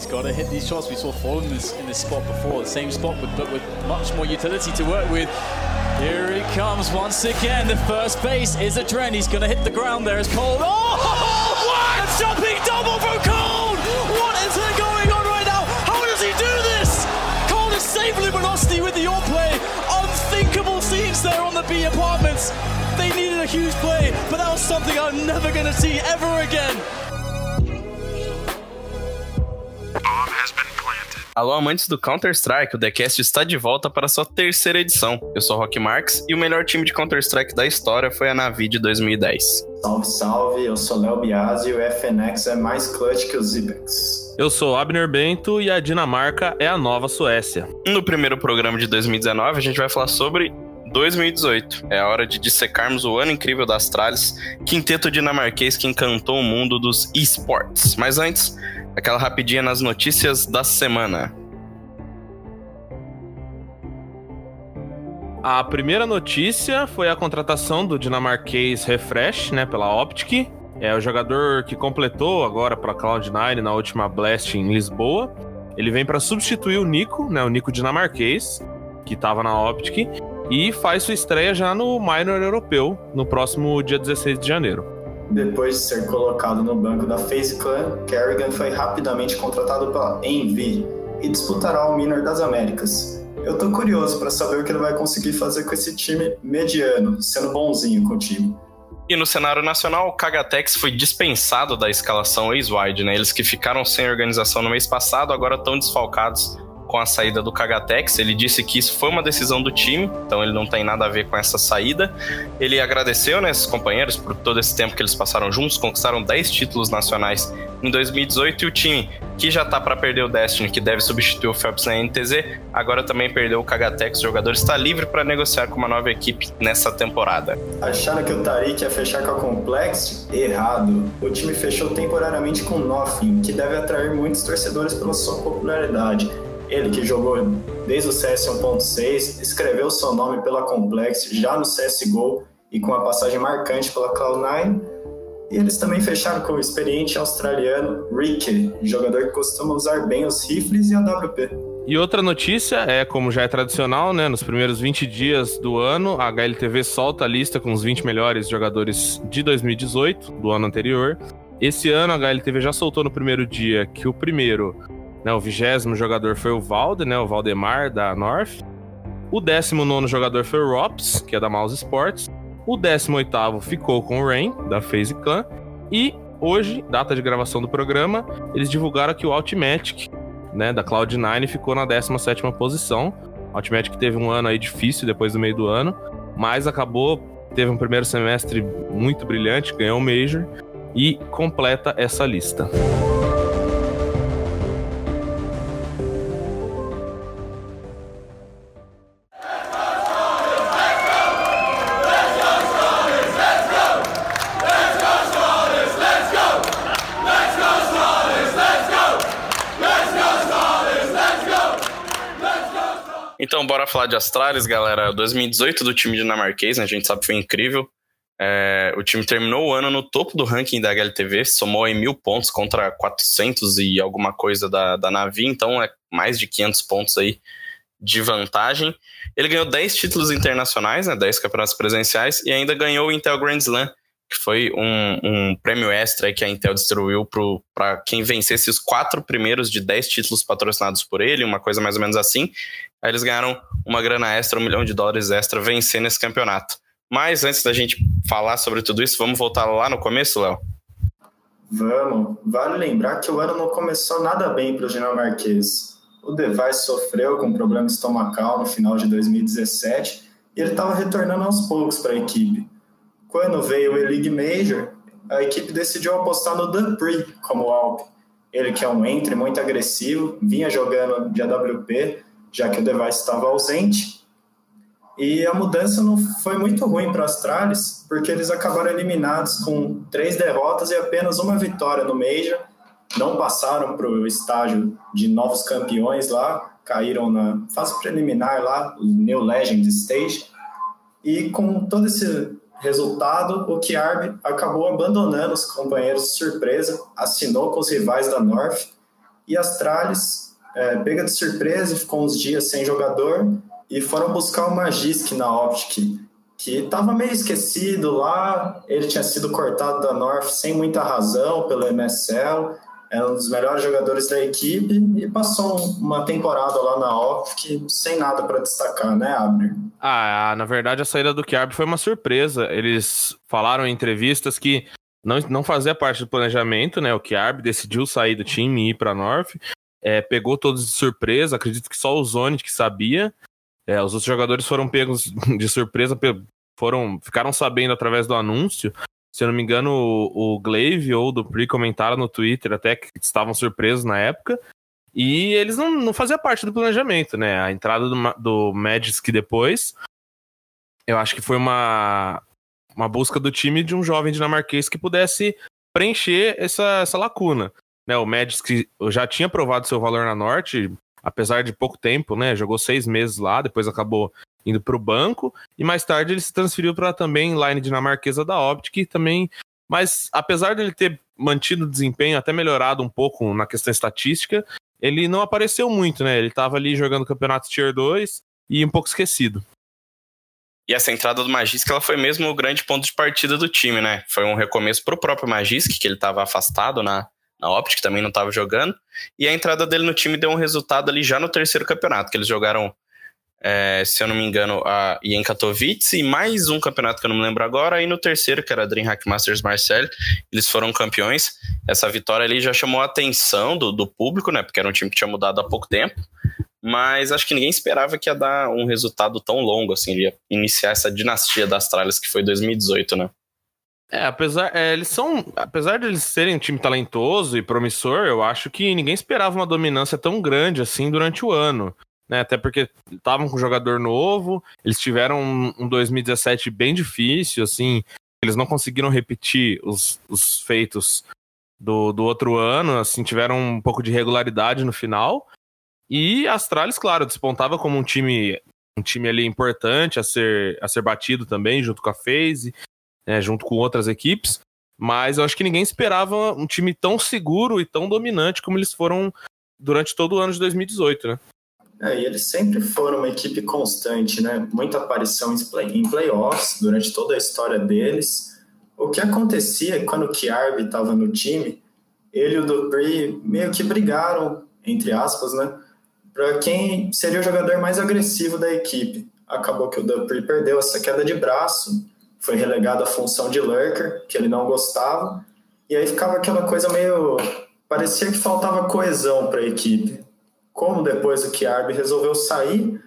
He's got to hit these shots. We saw Fallen in this, in this spot before, the same spot, but, but with much more utility to work with. Here he comes once again. The first base is a trend. He's going to hit the ground there as Cole. Oh, what? A jumping double from Cole! What is going on right now? How does he do this? Cole is save Luminosity with the all play. Unthinkable scenes there on the B apartments. They needed a huge play, but that was something I'm never going to see ever again. Alô, amantes do Counter-Strike, o TheCast está de volta para sua terceira edição. Eu sou Rock Marks e o melhor time de Counter-Strike da história foi a Navi de 2010. Salve, salve, eu sou Léo Biasi e o FNX é mais clutch que o Zipex. Eu sou Abner Bento e a Dinamarca é a nova Suécia. No primeiro programa de 2019, a gente vai falar sobre 2018. É a hora de dissecarmos o ano incrível das Astralis, quinteto dinamarquês que encantou o mundo dos esportes. Mas antes, aquela rapidinha nas notícias da semana. A primeira notícia foi a contratação do dinamarquês Refresh, né, pela Optic. É o jogador que completou agora para Cloud9 na última Blast em Lisboa. Ele vem para substituir o Nico, né, o Nico dinamarquês, que estava na Optic, e faz sua estreia já no Minor Europeu no próximo dia 16 de janeiro. Depois de ser colocado no banco da FaZe Clan, Kerrigan foi rapidamente contratado pela Envy e disputará o Minor das Américas. Eu tô curioso para saber o que ele vai conseguir fazer com esse time mediano, sendo bonzinho com o time. E no cenário nacional, o Kagatex foi dispensado da escalação ex-wide, né? Eles que ficaram sem organização no mês passado agora estão desfalcados com a saída do Kagatex. Ele disse que isso foi uma decisão do time, então ele não tem nada a ver com essa saída. Ele agradeceu, né, esses companheiros por todo esse tempo que eles passaram juntos, conquistaram 10 títulos nacionais em 2018 e o time que já tá para perder o Destiny, que deve substituir o Phelps na NTZ, agora também perdeu o Kagatex. O jogador está livre para negociar com uma nova equipe nessa temporada. Acharam que o Tariq ia fechar com a Complex? Errado. O time fechou temporariamente com o Nothing, que deve atrair muitos torcedores pela sua popularidade. Ele que jogou desde o CS 1.6, escreveu seu nome pela Complex já no CSGO e com uma passagem marcante pela Cloud9. E eles também fecharam com o experiente australiano Ricky, jogador que costuma usar bem os rifles e a WP. E outra notícia é, como já é tradicional, né, nos primeiros 20 dias do ano, a HLTV solta a lista com os 20 melhores jogadores de 2018, do ano anterior. Esse ano a HLTV já soltou no primeiro dia que o primeiro né, o vigésimo jogador foi o Valde, né, o Valdemar, da North. O décimo nono jogador foi o Rops, que é da Mouse Sports. O décimo oitavo ficou com o Rain, da FaZe Clan. E hoje, data de gravação do programa, eles divulgaram que o Ultimatic, né, da Cloud9, ficou na 17 posição. O Ultimatic teve um ano aí difícil depois do meio do ano, mas acabou, teve um primeiro semestre muito brilhante, ganhou o Major e completa essa lista. De Astralis, galera. 2018 do time dinamarquês, né? A gente sabe que foi incrível. É, o time terminou o ano no topo do ranking da HLTV, somou em mil pontos contra 400 e alguma coisa da, da Navi, então é mais de 500 pontos aí de vantagem. Ele ganhou 10 títulos internacionais, né, 10 campeonatos presenciais, e ainda ganhou o Intel Grand Slam, que foi um, um prêmio extra que a Intel distribuiu para quem vencesse os quatro primeiros de 10 títulos patrocinados por ele, uma coisa mais ou menos assim. Aí eles ganharam uma grana extra, um milhão de dólares extra, vencendo esse campeonato. Mas antes da gente falar sobre tudo isso, vamos voltar lá no começo, Léo? Vamos. Vale lembrar que o ano não começou nada bem para os dinamarqueses. O Device sofreu com problema estomacal no final de 2017 e ele estava retornando aos poucos para a equipe. Quando veio o E-League Major, a equipe decidiu apostar no Dupree como alvo. Ele que é um entre muito agressivo, vinha jogando de AWP, já que o Device estava ausente. E a mudança não foi muito ruim para a Astralis, porque eles acabaram eliminados com três derrotas e apenas uma vitória no Major. Não passaram para o estágio de novos campeões lá, caíram na fase preliminar lá, o New Legend Stage. E com todo esse resultado, o Kiarb acabou abandonando os companheiros de surpresa, assinou com os rivais da North e Astralis é, pega de surpresa e ficou uns dias sem jogador e foram buscar o Magisk na Optic, que estava meio esquecido lá, ele tinha sido cortado da North sem muita razão pelo MSL, era um dos melhores jogadores da equipe e passou uma temporada lá na Optic sem nada para destacar, né, Abner? Ah, na verdade a saída do Kiarb foi uma surpresa. Eles falaram em entrevistas que não, não fazia parte do planejamento, né? O Kiarb decidiu sair do time e ir para North. É, pegou todos de surpresa, acredito que só o Zone que sabia. É, os outros jogadores foram pegos de surpresa, foram, ficaram sabendo através do anúncio. Se eu não me engano, o, o Glaive ou o Dupri comentaram no Twitter até que estavam surpresos na época. E eles não, não faziam parte do planejamento, né? A entrada do, do Magic depois, eu acho que foi uma, uma busca do time de um jovem dinamarquês que pudesse preencher essa, essa lacuna. Né, o Magic já tinha provado seu valor na Norte, apesar de pouco tempo, né? Jogou seis meses lá, depois acabou indo para o banco, e mais tarde ele se transferiu para também line dinamarquesa da Optic, também. Mas apesar dele ter mantido o desempenho, até melhorado um pouco na questão estatística, ele não apareceu muito, né? Ele estava ali jogando campeonato Tier 2 e um pouco esquecido. E essa entrada do Magisk, ela foi mesmo o grande ponto de partida do time, né? Foi um recomeço pro próprio Magisk, que ele estava afastado na, na Optic, também não estava jogando. E a entrada dele no time deu um resultado ali já no terceiro campeonato, que eles jogaram é, se eu não me engano, a, em Katowice, e mais um campeonato que eu não me lembro agora, e no terceiro, que era a DreamHack Masters Marseille, eles foram campeões. Essa vitória ali já chamou a atenção do, do público, né? Porque era um time que tinha mudado há pouco tempo. Mas acho que ninguém esperava que ia dar um resultado tão longo, assim, ia iniciar essa dinastia das tralhas que foi 2018, né? É, apesar, é, eles são, apesar de eles serem um time talentoso e promissor, eu acho que ninguém esperava uma dominância tão grande assim durante o ano né? Até porque estavam com um jogador novo, eles tiveram um, um 2017 bem difícil, assim, eles não conseguiram repetir os, os feitos do, do outro ano, assim, tiveram um pouco de regularidade no final. E Astralis, claro, despontava como um time um time ali importante a ser, a ser batido também, junto com a FaZe, né, junto com outras equipes. Mas eu acho que ninguém esperava um time tão seguro e tão dominante como eles foram durante todo o ano de 2018, né? É, e eles sempre foram uma equipe constante, né? Muita aparição em, play, em playoffs durante toda a história deles. O que acontecia quando o Kiarbi estava no time, ele e o Dupree meio que brigaram, entre aspas, né? Para quem seria o jogador mais agressivo da equipe. Acabou que o Dupree perdeu essa queda de braço, foi relegado à função de lurker, que ele não gostava, e aí ficava aquela coisa meio. parecia que faltava coesão para a equipe como depois o Kiarbi resolveu sair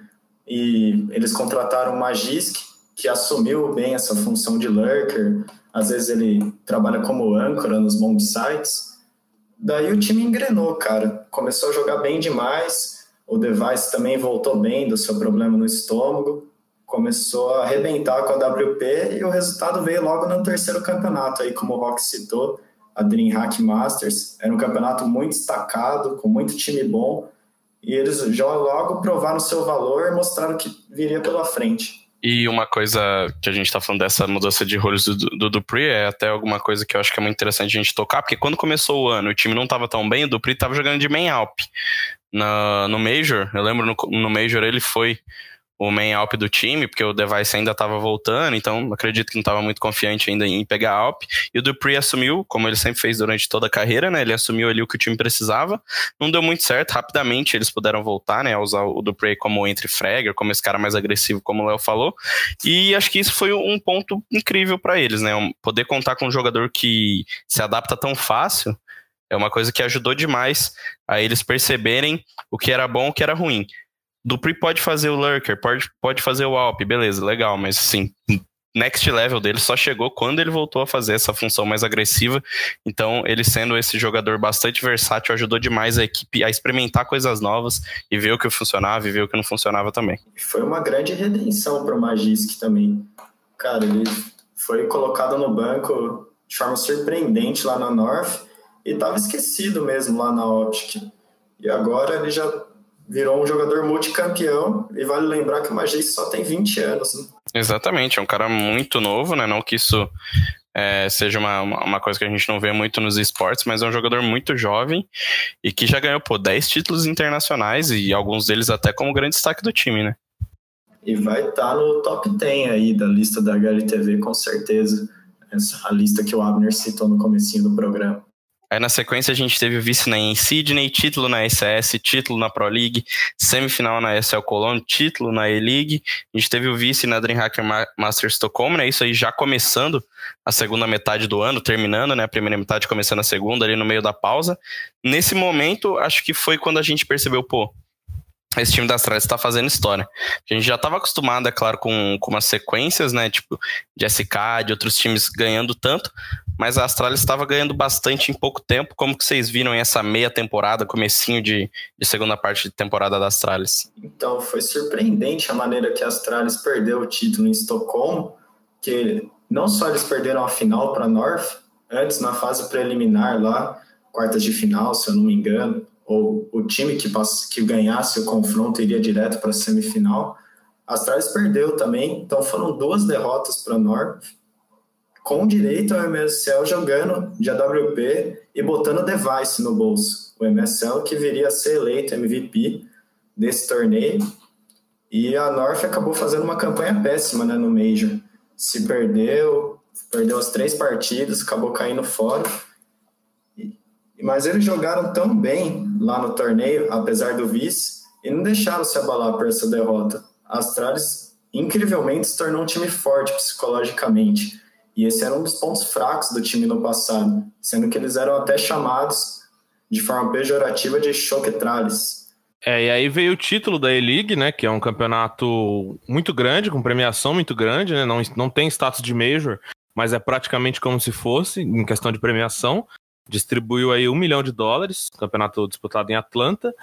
e eles contrataram o Magisk, que assumiu bem essa função de lurker, às vezes ele trabalha como âncora nos bomb sites. Daí o time engrenou, cara. Começou a jogar bem demais. O Device também voltou bem do seu problema no estômago. Começou a arrebentar com a WP e o resultado veio logo no terceiro campeonato, aí como o Rock citou, a DreamHack Masters. Era um campeonato muito destacado, com muito time bom e eles já logo provaram seu valor e mostraram que viria pela frente. E uma coisa que a gente está falando dessa mudança de roles do, do, Dupri é até alguma coisa que eu acho que é muito interessante a gente tocar, porque quando começou o ano o time não estava tão bem, o Dupri estava jogando de main alp. Na, no Major, eu lembro no, no Major ele foi o main Alp do time, porque o Device ainda estava voltando, então acredito que não estava muito confiante ainda em pegar a Alp. E o Dupree assumiu, como ele sempre fez durante toda a carreira, né? Ele assumiu ali o que o time precisava. Não deu muito certo, rapidamente eles puderam voltar, né? A usar o Dupree como entre fragger, como esse cara mais agressivo, como o Léo falou. E acho que isso foi um ponto incrível para eles, né? Poder contar com um jogador que se adapta tão fácil é uma coisa que ajudou demais a eles perceberem o que era bom e o que era ruim. Dupri pode fazer o Lurker, pode, pode fazer o Alp, beleza, legal, mas assim, next level dele só chegou quando ele voltou a fazer essa função mais agressiva. Então, ele sendo esse jogador bastante versátil, ajudou demais a equipe a experimentar coisas novas e ver o que funcionava e ver o que não funcionava também. Foi uma grande redenção para o Magisk também. Cara, ele foi colocado no banco de forma surpreendente lá na North e estava esquecido mesmo lá na Optic. E agora ele já virou um jogador multicampeão e vale lembrar que o Magis só tem 20 anos. Né? Exatamente, é um cara muito novo, né? Não que isso é, seja uma, uma coisa que a gente não vê muito nos esportes, mas é um jogador muito jovem e que já ganhou, pô, 10 títulos internacionais e alguns deles até como grande destaque do time, né? E vai estar tá no top 10 aí da lista da HLTV, com certeza. Essa, a lista que o Abner citou no comecinho do programa. Aí na sequência a gente teve o vice na em Sydney, título na SS, título na Pro League, semifinal na SL Cologne, título na E-League. A gente teve o vice na DreamHack Masters Stockholm, né? Isso aí já começando a segunda metade do ano, terminando, né? A primeira metade começando a segunda ali no meio da pausa. Nesse momento, acho que foi quando a gente percebeu, pô, esse time da Astralis está fazendo história. A gente já estava acostumado, é claro, com, com umas sequências, né? Tipo, de SK, de outros times ganhando tanto, mas a Astralis estava ganhando bastante em pouco tempo. Como que vocês viram essa meia temporada, comecinho de, de segunda parte de temporada da Astralis? Então, foi surpreendente a maneira que a Astralis perdeu o título em Estocolmo, que não só eles perderam a final para a North, antes na fase preliminar lá, quartas de final, se eu não me engano, ou o time que, que ganhasse o confronto iria direto para a semifinal. A Astralis perdeu também, então foram duas derrotas para a North, com direito ao MSL jogando de AWP e botando o device no bolso. O MSL que viria a ser eleito MVP desse torneio. E a North acabou fazendo uma campanha péssima né, no Major. Se perdeu, perdeu as três partidas, acabou caindo fora. Mas eles jogaram tão bem lá no torneio, apesar do vice, e não deixaram se abalar por essa derrota. A Astralis, incrivelmente, se tornou um time forte psicologicamente e esse era um dos pontos fracos do time no passado, sendo que eles eram até chamados de forma pejorativa de choquetrales. É, e aí veio o título da E-League, né, que é um campeonato muito grande, com premiação muito grande, né, não, não tem status de Major, mas é praticamente como se fosse, em questão de premiação. Distribuiu aí um milhão de dólares, campeonato disputado em Atlanta,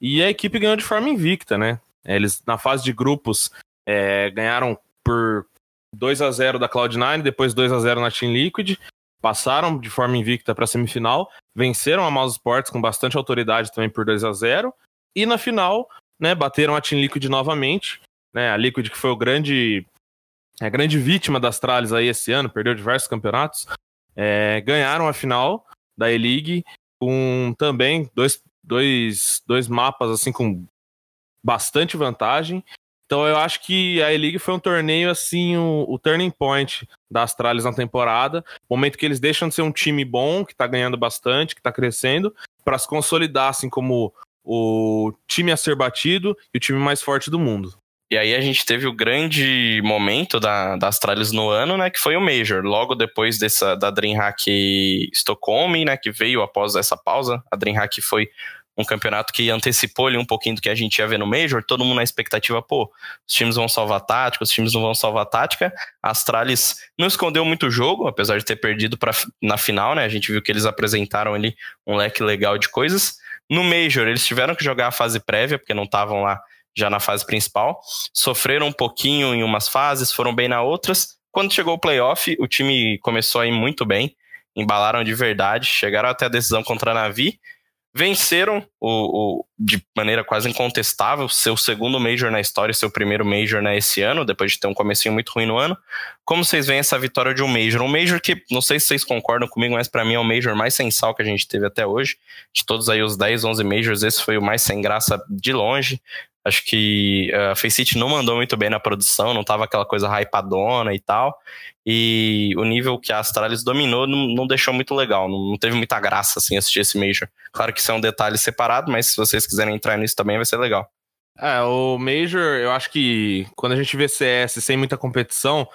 e a equipe ganhou de forma invicta, né. Eles, na fase de grupos, é, ganharam por 2 a 0 da Cloud9, depois 2 a 0 na Team Liquid, passaram de forma invicta para a semifinal, venceram a Mouse Sports com bastante autoridade também por 2 a 0 e na final, né, bateram a Team Liquid novamente, né, a Liquid que foi o grande a grande vítima das tralhas aí esse ano, perdeu diversos campeonatos, é, ganharam a final da E-League com também dois, dois, dois mapas assim com bastante vantagem então eu acho que a E-League foi um torneio assim, o, o, turning point da Astralis na temporada, momento que eles deixam de ser um time bom, que tá ganhando bastante, que tá crescendo, para se consolidar assim como o time a ser batido e o time mais forte do mundo. E aí a gente teve o grande momento da, da Astralis no ano, né, que foi o Major, logo depois dessa da DreamHack Stockholm, né, que veio após essa pausa. A DreamHack foi um campeonato que antecipou ali um pouquinho do que a gente ia ver no Major, todo mundo na expectativa, pô, os times vão salvar tática, os times não vão salvar tática. A Astralis não escondeu muito o jogo, apesar de ter perdido pra, na final, né? A gente viu que eles apresentaram ali um leque legal de coisas. No Major, eles tiveram que jogar a fase prévia, porque não estavam lá já na fase principal. Sofreram um pouquinho em umas fases, foram bem na outras. Quando chegou o playoff, o time começou a ir muito bem, embalaram de verdade, chegaram até a decisão contra a Navi venceram o, o, de maneira quase incontestável seu segundo Major na história, seu primeiro Major né, esse ano, depois de ter um comecinho muito ruim no ano. Como vocês veem essa vitória de um Major? Um Major que, não sei se vocês concordam comigo, mas para mim é o Major mais sensal que a gente teve até hoje. De todos aí os 10, 11 Majors, esse foi o mais sem graça de longe. Acho que uh, a Faceit não mandou muito bem na produção, não tava aquela coisa hypadona e tal. E o nível que a Astralis dominou não, não deixou muito legal, não, não, teve muita graça assim assistir esse Major. Claro que isso é um detalhe separado, mas se vocês quiserem entrar nisso também vai ser legal. É, o Major, eu acho que quando a gente vê CS sem muita competição,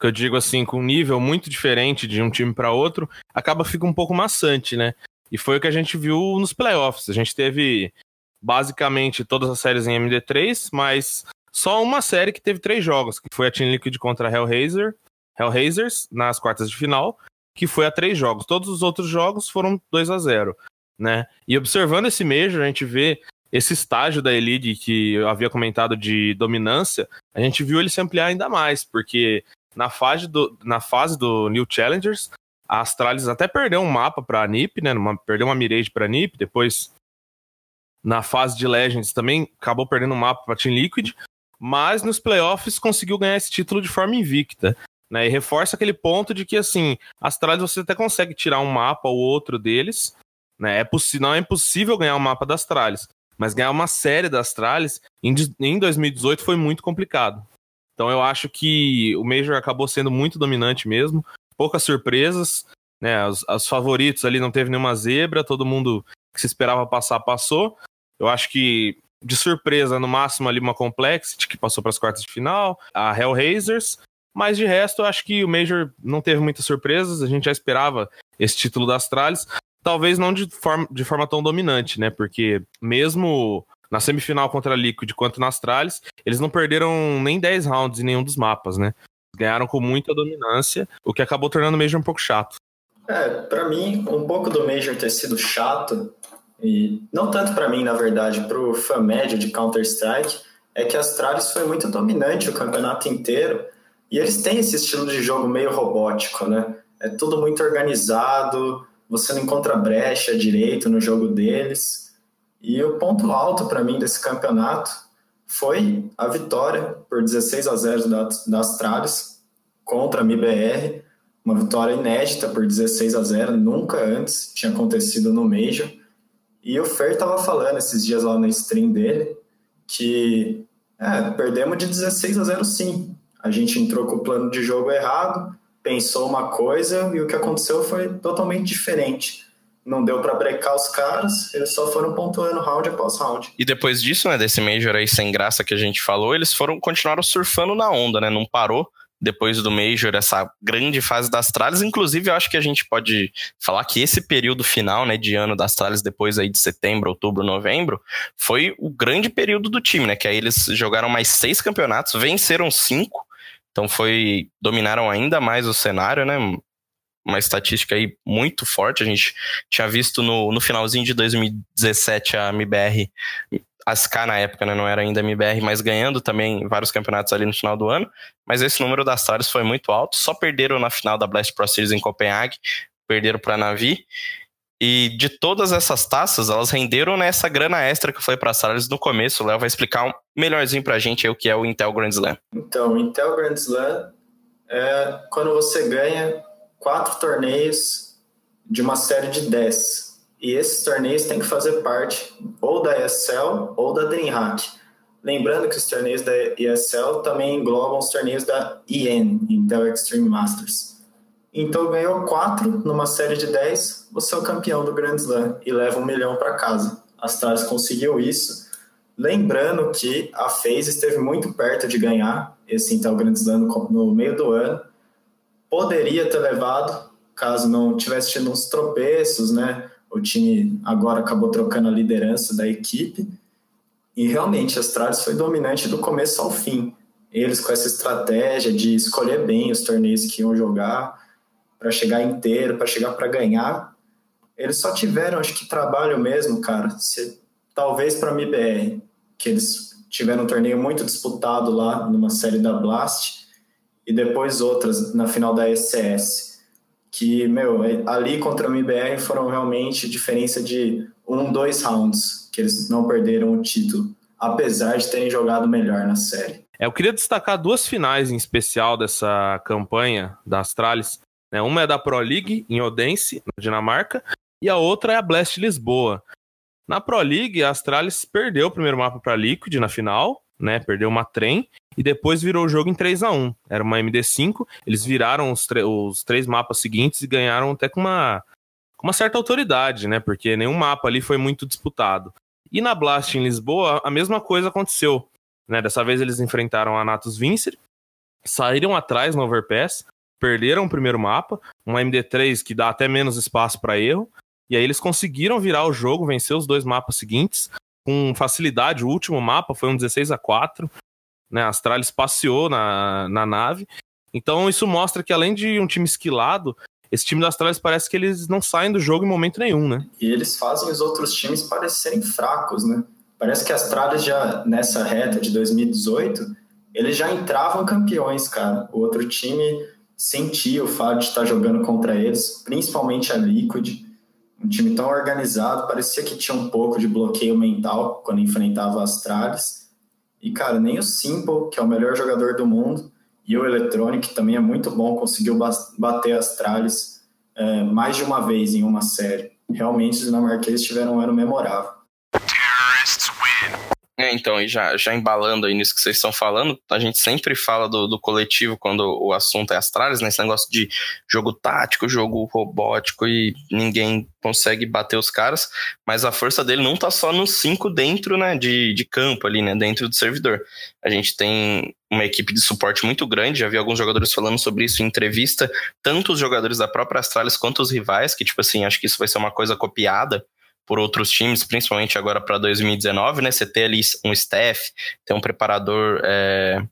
que eu digo assim, com um nível muito diferente de um time para outro, acaba fica um pouco maçante, né? E foi o que a gente viu nos playoffs. A gente teve basicamente todas as séries em MD3, mas só uma série que teve três jogos, que foi a Team Liquid contra a Hellraiser, Hellraisers nas quartas de final, que foi a três jogos. Todos os outros jogos foram 2 a 0 né? E observando esse Major, a gente vê esse estágio da Elite que eu havia comentado de dominância, a gente viu ele se ampliar ainda mais, porque na fase do, na fase do New Challengers, a Astralis até perdeu um mapa para a NiP, né? Uma, perdeu uma Mirage para a NiP, depois na fase de Legends também acabou perdendo um mapa para Team Liquid, mas nos playoffs conseguiu ganhar esse título de forma invicta. Né, e reforça aquele ponto de que, assim, Astralis você até consegue tirar um mapa ou outro deles, né? É não é impossível ganhar um mapa das Astralis, mas ganhar uma série das Astralis em, em 2018 foi muito complicado. Então eu acho que o Major acabou sendo muito dominante mesmo, poucas surpresas, né? Os, os favoritos ali não teve nenhuma zebra, todo mundo que se esperava passar passou. Eu acho que de surpresa, no máximo ali uma Complexity que passou para as quartas de final, a Hellraisers, mas de resto eu acho que o Major não teve muitas surpresas, a gente já esperava esse título da Astralis, talvez não de forma, de forma tão dominante, né? Porque mesmo na semifinal contra a Liquid quanto na Astralis, eles não perderam nem 10 rounds em nenhum dos mapas, né? Ganharam com muita dominância, o que acabou tornando o Major um pouco chato. É, para mim, um pouco do Major ter sido chato, e não tanto para mim, na verdade, para o fã médio de Counter-Strike, é que a Astralis foi muito dominante o campeonato inteiro, e eles têm esse estilo de jogo meio robótico, né? É tudo muito organizado, você não encontra brecha direito no jogo deles. E o ponto alto para mim desse campeonato foi a vitória por 16 a 0 da, da Astralis contra a MIBR, uma vitória inédita por 16 a 0, nunca antes tinha acontecido no Major. E o Fer estava falando esses dias lá na stream dele que é, perdemos de 16 a 0 sim. A gente entrou com o plano de jogo errado, pensou uma coisa e o que aconteceu foi totalmente diferente. Não deu para brecar os caras, eles só foram pontuando round após round. E depois disso, né, desse Major aí sem graça que a gente falou, eles foram continuaram surfando na onda, né? Não parou depois do Major, essa grande fase das Astralis. Inclusive, eu acho que a gente pode falar que esse período final, né, de ano das Astralis, depois aí de setembro, outubro, novembro, foi o grande período do time, né? Que aí eles jogaram mais seis campeonatos, venceram cinco, então foi dominaram ainda mais o cenário, né? Uma estatística aí muito forte. A gente tinha visto no, no finalzinho de 2017 a MBR, a SK na época, né? Não era ainda MBR, mas ganhando também vários campeonatos ali no final do ano. Mas esse número das Stars foi muito alto. Só perderam na final da Blast Pro Series em Copenhague, perderam para a Navi. E de todas essas taças, elas renderam nessa grana extra que foi para a Salles no começo. O Léo vai explicar um melhorzinho para a gente o que é o Intel Grand Slam. Então, o Intel Grand Slam é quando você ganha quatro torneios de uma série de dez. E esses torneios têm que fazer parte ou da ESL ou da DreamHack. Lembrando que os torneios da ESL também englobam os torneios da EN, Intel Extreme Masters. Então ganhou quatro numa série de 10, você é o campeão do Grand Slam e leva um milhão para casa. A Stars conseguiu isso. Lembrando que a FaZe esteve muito perto de ganhar esse então Grand Slam no, no meio do ano. Poderia ter levado, caso não tivesse tido uns tropeços, né? O time agora acabou trocando a liderança da equipe. E realmente a Astralis foi dominante do começo ao fim. Eles com essa estratégia de escolher bem os torneios que iam jogar, para chegar inteiro, para chegar para ganhar. Eles só tiveram, acho que, trabalho mesmo, cara. Se, talvez para a MBR, que eles tiveram um torneio muito disputado lá numa série da Blast e depois outras na final da SCS. Que, meu, ali contra a MBR foram realmente diferença de um, dois rounds, que eles não perderam o título, apesar de terem jogado melhor na série. É, eu queria destacar duas finais em especial dessa campanha da Astralis. Né? Uma é da Pro League, em Odense, na Dinamarca, e a outra é a Blast Lisboa. Na Pro League, a Astralis perdeu o primeiro mapa para Liquid na final, né? Perdeu uma trem e depois virou o jogo em 3 a 1 Era uma MD5, eles viraram os, os três mapas seguintes e ganharam até com uma, com uma certa autoridade, né? Porque nenhum mapa ali foi muito disputado. E na Blast em Lisboa, a mesma coisa aconteceu. Né? Dessa vez eles enfrentaram a Natus Vincer, saíram atrás no Overpass, perderam o primeiro mapa, uma MD3 que dá até menos espaço para erro, e aí eles conseguiram virar o jogo, vencer os dois mapas seguintes com facilidade. O último mapa foi um 16 a 4 né? A Astralis passeou na, na nave. Então isso mostra que além de um time esquilado, esse time da Astralis parece que eles não saem do jogo em momento nenhum, né? E eles fazem os outros times parecerem fracos, né? Parece que a Astralis já nessa reta de 2018, eles já entravam campeões, cara. O outro time sentia o fato de estar jogando contra eles, principalmente a Liquid, um time tão organizado, parecia que tinha um pouco de bloqueio mental quando enfrentava a Astralis. E, cara, nem o Simple, que é o melhor jogador do mundo, E o Electronic também é muito bom, conseguiu bater as tralhas é, mais de uma vez em uma série. Realmente os dinamarqueses tiveram um ano memorável. É, então, e já, já embalando aí nisso que vocês estão falando, a gente sempre fala do, do coletivo quando o assunto é Astralis, né? Esse negócio de jogo tático, jogo robótico e ninguém consegue bater os caras, mas a força dele não tá só nos cinco dentro, né, de, de campo ali, né, dentro do servidor. A gente tem uma equipe de suporte muito grande, já vi alguns jogadores falando sobre isso em entrevista, tanto os jogadores da própria Astralis quanto os rivais, que tipo assim, acho que isso vai ser uma coisa copiada por outros times, principalmente agora para 2019, né? Você ter ali um staff, ter um preparador, é...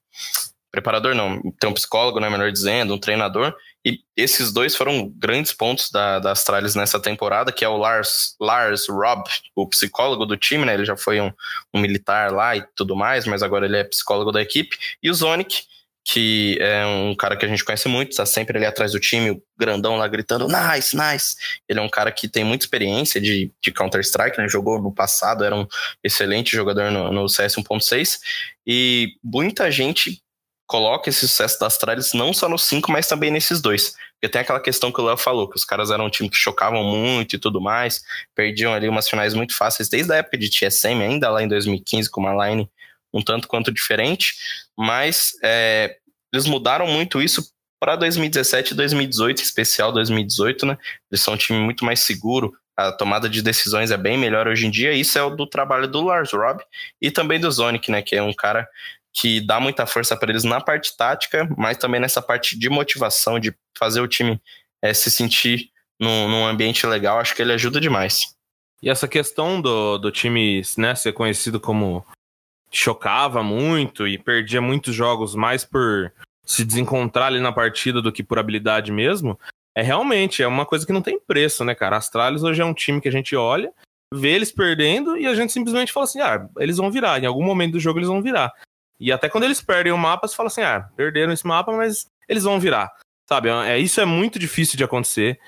preparador não, ter um psicólogo, né? Melhor dizendo, um treinador. E esses dois foram grandes pontos da, da Astralis nessa temporada, que é o Lars, Lars Robb, o psicólogo do time, né? Ele já foi um, um militar lá e tudo mais, mas agora ele é psicólogo da equipe. E o Zonic, que é um cara que a gente conhece muito, está sempre ali atrás do time, grandão lá gritando, nice, nice. Ele é um cara que tem muita experiência de, de Counter-Strike, né? Jogou no passado, era um excelente jogador no, no CS 1.6, e muita gente coloca esse sucesso das Astralis não só no 5, mas também nesses dois. Porque tem aquela questão que o Léo falou, que os caras eram um time que chocavam muito e tudo mais, perdiam ali umas finais muito fáceis desde a época de TSM, ainda lá em 2015, com uma line um tanto quanto diferente, mas é, eles mudaram muito isso para 2017 e 2018, especial 2018, né? Eles são um time muito mais seguro, a tomada de decisões é bem melhor hoje em dia. Isso é o do trabalho do Lars Robb e também do Zonic, né? Que é um cara que dá muita força para eles na parte tática, mas também nessa parte de motivação, de fazer o time é, se sentir num, num, ambiente legal. Acho que ele ajuda demais. E essa questão do, do time né, ser conhecido como chocava muito e perdia muitos jogos mais por se desencontrar ali na partida do que por habilidade mesmo, é realmente é uma coisa que não tem preço, né, cara? Astralis hoje é um time que a gente olha, vê eles perdendo e a gente simplesmente fala assim: ah, eles vão virar, em algum momento do jogo eles vão virar. E até quando eles perdem o mapa, você fala assim: ah, perderam esse mapa, mas eles vão virar. Sabe? É, isso é muito difícil de acontecer.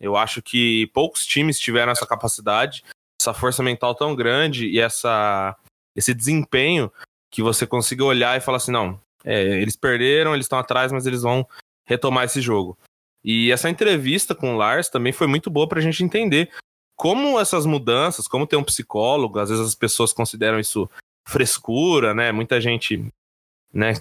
Eu acho que poucos times tiveram essa capacidade, essa força mental tão grande e essa esse desempenho que você consiga olhar e falar assim, não, é, eles perderam, eles estão atrás, mas eles vão retomar esse jogo. E essa entrevista com o Lars também foi muito boa para a gente entender como essas mudanças, como ter um psicólogo, às vezes as pessoas consideram isso frescura, né? Muita gente, né,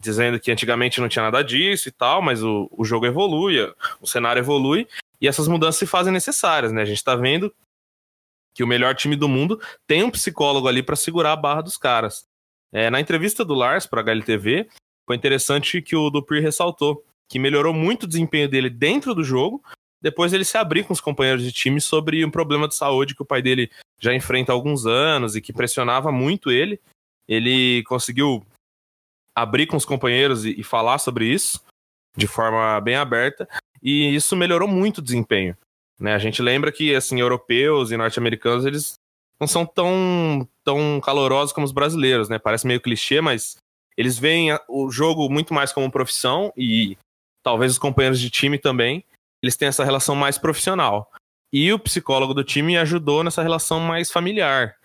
dizendo que antigamente não tinha nada disso e tal, mas o, o jogo evolui, o cenário evolui e essas mudanças se fazem necessárias, né? A gente está vendo que o melhor time do mundo tem um psicólogo ali para segurar a barra dos caras. É, na entrevista do Lars para a HLTV, foi interessante que o Dupree ressaltou que melhorou muito o desempenho dele dentro do jogo, depois ele se abrir com os companheiros de time sobre um problema de saúde que o pai dele já enfrenta há alguns anos e que pressionava muito ele. Ele conseguiu abrir com os companheiros e, e falar sobre isso de forma bem aberta, e isso melhorou muito o desempenho. Né? A gente lembra que assim, europeus e norte-americanos eles não são tão, tão calorosos como os brasileiros, né? Parece meio clichê, mas eles veem o jogo muito mais como profissão e talvez os companheiros de time também, eles têm essa relação mais profissional. E o psicólogo do time ajudou nessa relação mais familiar,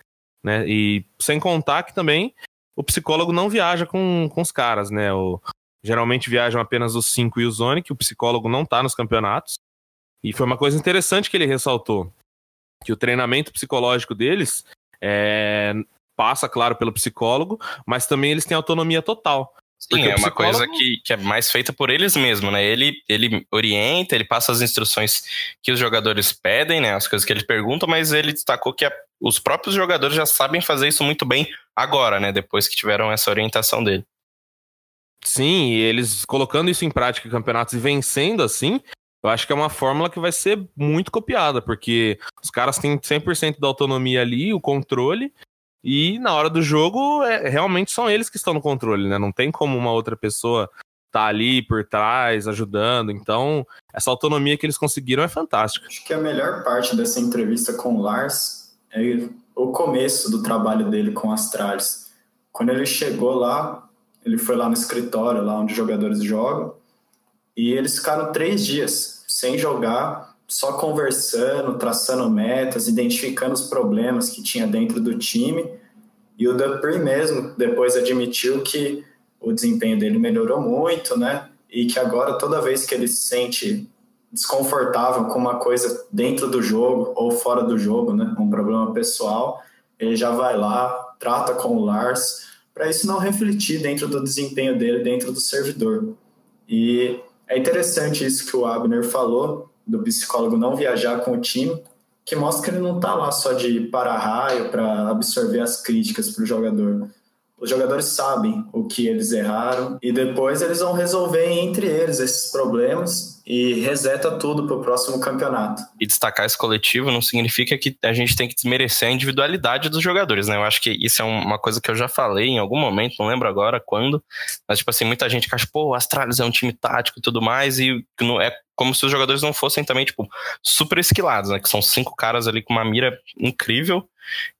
né? E sem contar que também o psicólogo não viaja com, com os caras, né? O, geralmente viajam apenas os cinco e o Zone, que o psicólogo não tá nos campeonatos. E foi uma coisa interessante que ele ressaltou, que o treinamento psicológico deles é, passa, claro, pelo psicólogo, mas também eles têm autonomia total. Sim, é uma coisa que, que é mais feita por eles mesmos, né? Ele, ele orienta, ele passa as instruções que os jogadores pedem, né? As coisas que eles perguntam, mas ele destacou que a, os próprios jogadores já sabem fazer isso muito bem agora, né? Depois que tiveram essa orientação dele. Sim, e eles colocando isso em prática em campeonatos e vencendo assim, eu acho que é uma fórmula que vai ser muito copiada, porque os caras têm 100% da autonomia ali, o controle, e na hora do jogo, é, realmente são eles que estão no controle, né? Não tem como uma outra pessoa tá ali por trás, ajudando. Então, essa autonomia que eles conseguiram é fantástica. Acho que a melhor parte dessa entrevista com o Lars é o começo do trabalho dele com as Astralis. Quando ele chegou lá, ele foi lá no escritório, lá onde os jogadores jogam, e eles ficaram três dias sem jogar, só conversando, traçando metas, identificando os problemas que tinha dentro do time. E o Dupree mesmo depois admitiu que o desempenho dele melhorou muito, né? E que agora, toda vez que ele se sente desconfortável com uma coisa dentro do jogo ou fora do jogo, né? Um problema pessoal, ele já vai lá, trata com o Lars, para isso não refletir dentro do desempenho dele, dentro do servidor. E é interessante isso que o Abner falou, do psicólogo não viajar com o time, que mostra que ele não está lá só de para-raio para absorver as críticas para o jogador. Os jogadores sabem o que eles erraram e depois eles vão resolver entre eles esses problemas e reseta tudo para o próximo campeonato. E destacar esse coletivo não significa que a gente tem que desmerecer a individualidade dos jogadores, né? Eu acho que isso é uma coisa que eu já falei em algum momento, não lembro agora quando, mas tipo assim, muita gente que acha, pô, o Astralis é um time tático e tudo mais, e não é como se os jogadores não fossem também, tipo, super esquilados, né? Que são cinco caras ali com uma mira incrível.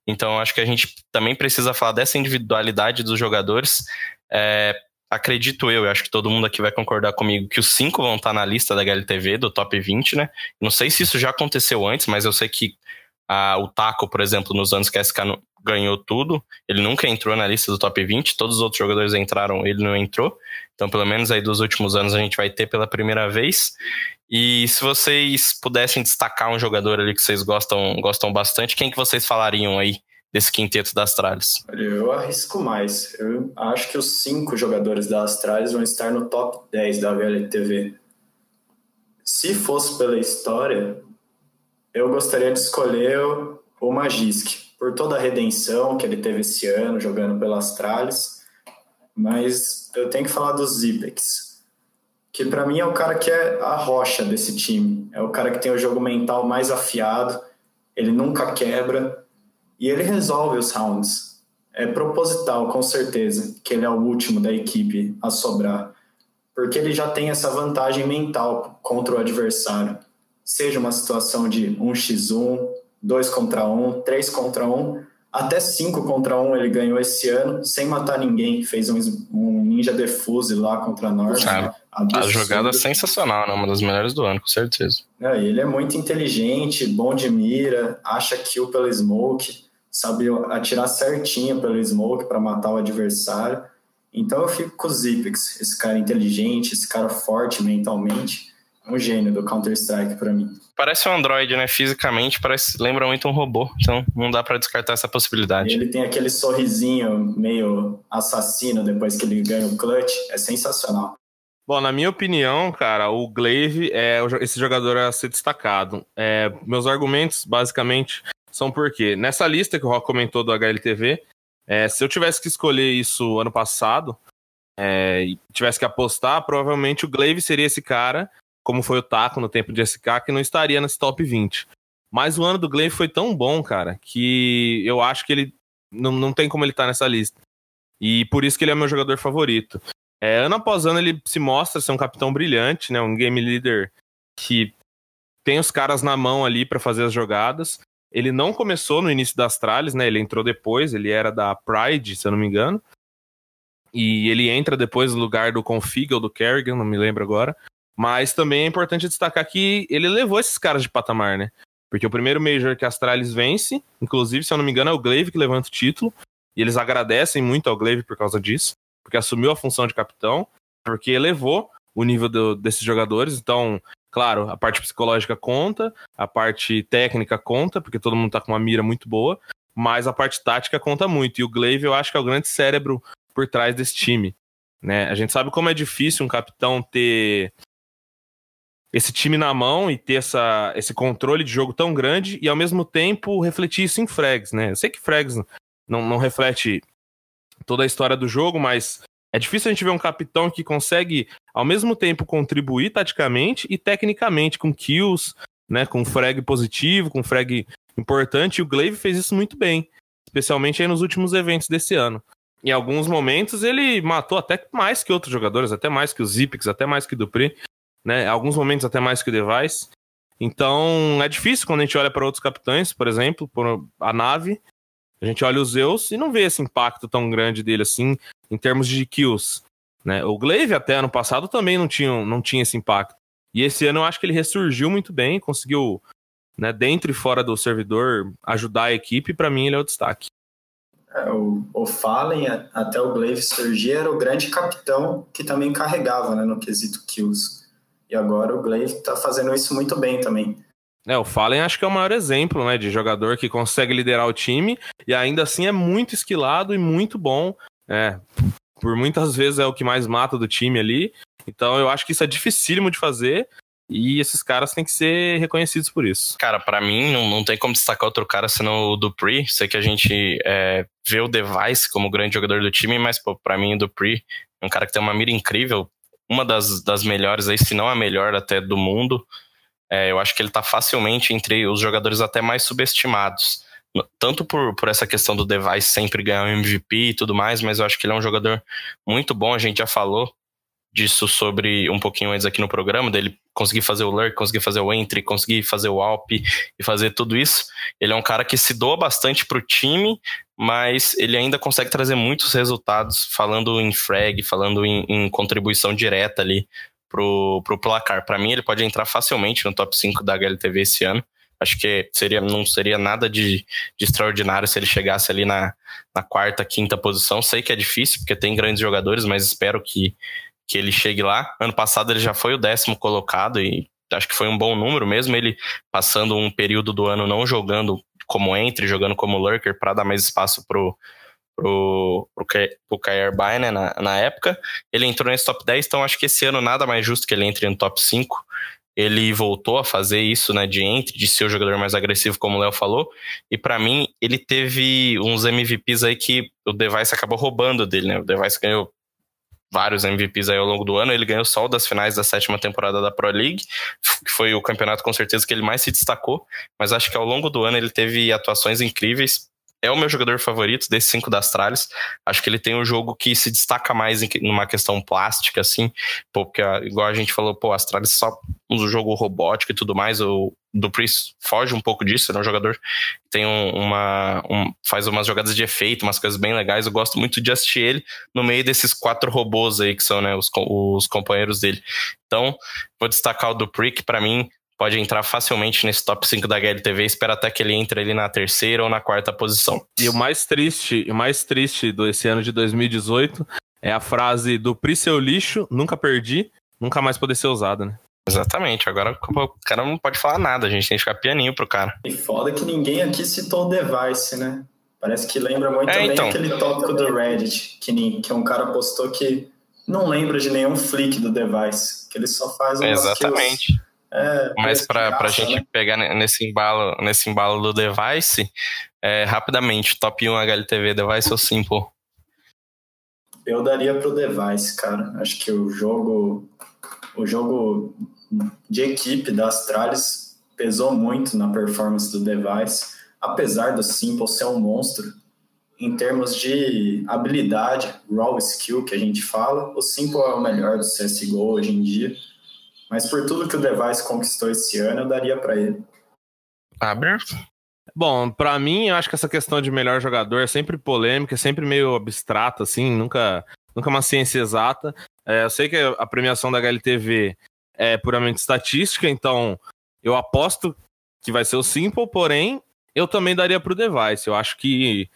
Então, acho que a gente também precisa falar dessa individualidade dos jogadores. É, acredito eu, eu acho que todo mundo aqui vai concordar comigo, que os cinco vão estar na lista da HLTV, do top 20, né? Não sei se isso já aconteceu antes, mas eu sei que ah, o Taco, por exemplo, nos anos que a SK ganhou tudo, ele nunca entrou na lista do top 20, todos os outros jogadores entraram, ele não entrou. Então, pelo menos aí dos últimos anos a gente vai ter pela primeira vez. E se vocês pudessem destacar um jogador ali que vocês gostam, gostam bastante, quem que vocês falariam aí desse quinteto da Astralis? Eu arrisco mais. Eu acho que os cinco jogadores da Astralis vão estar no top 10 da VLTV. Se fosse pela história, eu gostaria de escolher o Magisk, por toda a redenção que ele teve esse ano jogando pela Astralis, mas eu tenho que falar do Zipex, que para mim é o cara que é a rocha desse time, é o cara que tem o jogo mental mais afiado, ele nunca quebra e ele resolve os rounds. É proposital, com certeza, que ele é o último da equipe a sobrar, porque ele já tem essa vantagem mental contra o adversário seja uma situação de 1x1, 2 contra 1, 3 contra 1, até 5 contra 1 ele ganhou esse ano, sem matar ninguém, fez um, um Ninja Defuse lá contra a Norte. a jogada sensacional, né? uma das melhores do ano, com certeza. É, ele é muito inteligente, bom de mira, acha kill pelo smoke, sabe atirar certinho pelo smoke para matar o adversário. Então eu fico com o Zipex, esse cara inteligente, esse cara forte mentalmente um gênio do Counter-Strike para mim. Parece um Android, né? Fisicamente, parece, lembra muito um robô. Então, não dá para descartar essa possibilidade. Ele tem aquele sorrisinho meio assassino depois que ele ganha o clutch. É sensacional. Bom, na minha opinião, cara, o Glaive é esse jogador a ser destacado. É, meus argumentos, basicamente, são porque nessa lista que o Rock comentou do HLTV, é, se eu tivesse que escolher isso ano passado, é, e tivesse que apostar, provavelmente o Glaive seria esse cara como foi o Taco no tempo de SK, que não estaria nesse top 20. Mas o ano do Glenn foi tão bom, cara, que eu acho que ele não, não tem como ele estar tá nessa lista. E por isso que ele é meu jogador favorito. É, ano após ano ele se mostra ser um capitão brilhante, né? Um game leader que tem os caras na mão ali para fazer as jogadas. Ele não começou no início das Astralis, né? Ele entrou depois, ele era da Pride, se eu não me engano. E ele entra depois no lugar do Config ou do Kerrigan, não me lembro agora. Mas também é importante destacar que ele levou esses caras de patamar, né? Porque o primeiro Major que a Astralis vence, inclusive, se eu não me engano, é o Glaive que levanta o título. E eles agradecem muito ao Glaive por causa disso, porque assumiu a função de capitão, porque elevou o nível do, desses jogadores. Então, claro, a parte psicológica conta, a parte técnica conta, porque todo mundo tá com uma mira muito boa, mas a parte tática conta muito. E o Glaive eu acho que é o grande cérebro por trás desse time. Né? A gente sabe como é difícil um capitão ter esse time na mão e ter essa, esse controle de jogo tão grande e ao mesmo tempo refletir isso em frags, né? Eu sei que frags não, não reflete toda a história do jogo, mas é difícil a gente ver um capitão que consegue ao mesmo tempo contribuir taticamente e tecnicamente com kills, né, com frag positivo, com frag importante, e o Glaive fez isso muito bem, especialmente aí nos últimos eventos desse ano. Em alguns momentos ele matou até mais que outros jogadores, até mais que o Zipix, até mais que o Dupri né? Alguns momentos até mais que o Device. Então é difícil quando a gente olha para outros capitães, por exemplo, por a nave, a gente olha os Zeus e não vê esse impacto tão grande dele assim em termos de kills. Né? O Glaive até ano passado também não tinha, não tinha esse impacto. E esse ano eu acho que ele ressurgiu muito bem, conseguiu, né, dentro e fora do servidor, ajudar a equipe, para mim ele é o destaque. É, o, o Fallen, até o Glaive surgir, era o grande capitão que também carregava né, no quesito kills. E agora o Glaive está fazendo isso muito bem também. É, o Fallen acho que é o maior exemplo, né, de jogador que consegue liderar o time e ainda assim é muito esquilado e muito bom. É, por muitas vezes é o que mais mata do time ali. Então eu acho que isso é dificílimo de fazer. E esses caras têm que ser reconhecidos por isso. Cara, para mim não, não tem como destacar outro cara senão o Dupree. Sei que a gente é, vê o Device como grande jogador do time, mas pô, pra mim o Dupree é um cara que tem uma mira incrível. Uma das, das melhores aí, se não a melhor até do mundo. É, eu acho que ele tá facilmente entre os jogadores até mais subestimados. Tanto por, por essa questão do Device sempre ganhar o MVP e tudo mais, mas eu acho que ele é um jogador muito bom. A gente já falou disso sobre um pouquinho antes aqui no programa, dele conseguir fazer o lurk, conseguir fazer o entry, conseguir fazer o alp e fazer tudo isso. Ele é um cara que se doa bastante pro time, mas ele ainda consegue trazer muitos resultados falando em frag, falando em, em contribuição direta ali pro, pro placar. Para mim, ele pode entrar facilmente no top 5 da HLTV esse ano. Acho que seria, não seria nada de, de extraordinário se ele chegasse ali na, na quarta, quinta posição. Sei que é difícil, porque tem grandes jogadores, mas espero que, que ele chegue lá. Ano passado ele já foi o décimo colocado e acho que foi um bom número, mesmo ele passando um período do ano não jogando como entre, jogando como lurker para dar mais espaço pro pro, pro, pro Bay, né, na, na época. Ele entrou nesse top 10, então acho que esse ano nada mais justo que ele entre no top 5. Ele voltou a fazer isso, né, de entre, de ser o jogador mais agressivo, como o Léo falou. E para mim, ele teve uns MVPs aí que o Device acabou roubando dele, né? O Device ganhou vários MVPs aí ao longo do ano. Ele ganhou só o das finais da sétima temporada da Pro League, que foi o campeonato com certeza que ele mais se destacou. Mas acho que ao longo do ano ele teve atuações incríveis. É o meu jogador favorito desses cinco da Astralis. Acho que ele tem um jogo que se destaca mais em uma questão plástica, assim. porque, igual a gente falou, pô, Astralis só usa o jogo robótico e tudo mais. O, do Priest foge um pouco disso, ele é um jogador que tem um, uma. Um, faz umas jogadas de efeito, umas coisas bem legais. Eu gosto muito de assistir ele no meio desses quatro robôs aí que são né, os, os companheiros dele. Então, vou destacar o Dupree, que pra mim pode entrar facilmente nesse top 5 da HLTV. Espero até que ele entre ali na terceira ou na quarta posição. E o mais triste, o mais triste desse ano de 2018 é a frase do Pri seu lixo, nunca perdi, nunca mais poder ser usada, né? Exatamente, agora o cara não pode falar nada, a gente tem que ficar pianinho pro cara. E foda que ninguém aqui citou o device, né? Parece que lembra muito é, bem então. aquele tópico do Reddit, que, que um cara postou que não lembra de nenhum flick do device, que ele só faz umas Exatamente. Kills, é, Mas para a gente né? pegar nesse embalo, nesse embalo do device, é, rapidamente, top 1 HLTV, device ou Simple? Eu daria pro device, cara. Acho que o jogo o jogo de equipe da Astralis pesou muito na performance do device, apesar do Simple ser um monstro. Em termos de habilidade, raw skill que a gente fala, o Simple é o melhor do CSGO hoje em dia. Mas por tudo que o device conquistou esse ano, eu daria para ele. Aber? Bom, para mim, eu acho que essa questão de melhor jogador é sempre polêmica, é sempre meio abstrata, assim, nunca, nunca uma ciência exata. É, eu sei que a premiação da HLTV é puramente estatística, então eu aposto que vai ser o Simple, porém, eu também daria pro Device. Eu acho que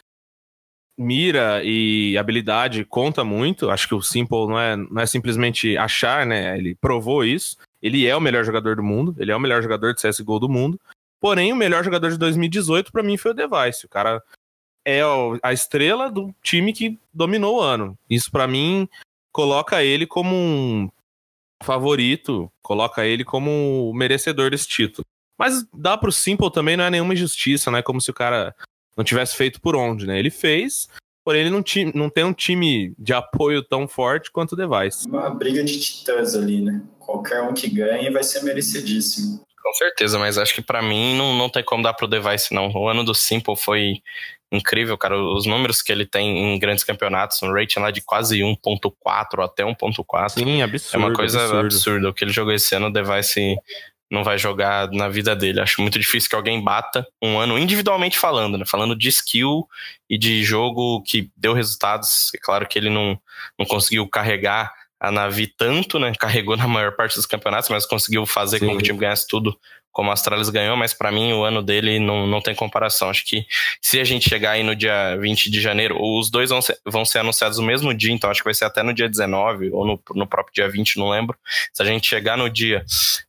mira e habilidade conta muito. Acho que o Simple não é, não é simplesmente achar, né? Ele provou isso. Ele é o melhor jogador do mundo, ele é o melhor jogador de CSGO do mundo. Porém, o melhor jogador de 2018 para mim foi o Device. O cara é a estrela do time que dominou o ano. Isso para mim coloca ele como um favorito, coloca ele como merecedor desse título. Mas dá pro Simple também, não é nenhuma injustiça, não é como se o cara não tivesse feito por onde, né? Ele fez, porém ele não, não tem um time de apoio tão forte quanto o Device. Uma briga de titãs ali, né? Qualquer um que ganhe vai ser merecidíssimo. Com certeza, mas acho que para mim não, não tem como dar pro Device, não. O ano do Simple foi incrível, cara. Os números que ele tem em grandes campeonatos, um rating lá de quase 1.4 até 1.4. Sim, absurdo. É uma coisa absurdo. absurda. O que ele jogou esse ano, o Device não vai jogar na vida dele. Acho muito difícil que alguém bata um ano individualmente falando, né? Falando de skill e de jogo que deu resultados. É claro que ele não, não conseguiu carregar a Navi tanto, né? Carregou na maior parte dos campeonatos, mas conseguiu fazer Sim. com que o time ganhasse tudo como a Astralis ganhou, mas para mim o ano dele não, não tem comparação. Acho que se a gente chegar aí no dia 20 de janeiro, os dois vão ser, vão ser anunciados no mesmo dia, então acho que vai ser até no dia 19 ou no, no próprio dia 20, não lembro. Se a gente chegar no dia